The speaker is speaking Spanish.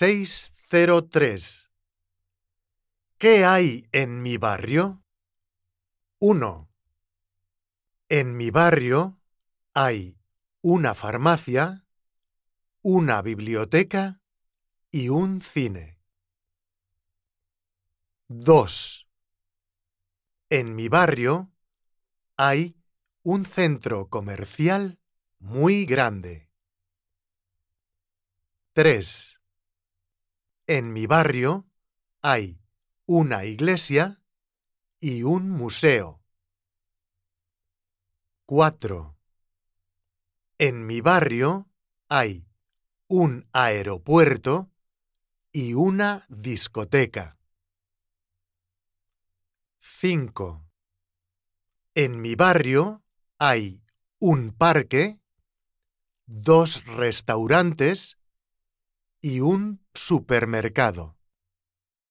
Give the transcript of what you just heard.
603. ¿Qué hay en mi barrio? 1. En mi barrio hay una farmacia, una biblioteca y un cine. 2. En mi barrio hay un centro comercial muy grande. 3. En mi barrio hay una iglesia y un museo. 4. En mi barrio hay un aeropuerto y una discoteca. 5. En mi barrio hay un parque, dos restaurantes y un supermercado.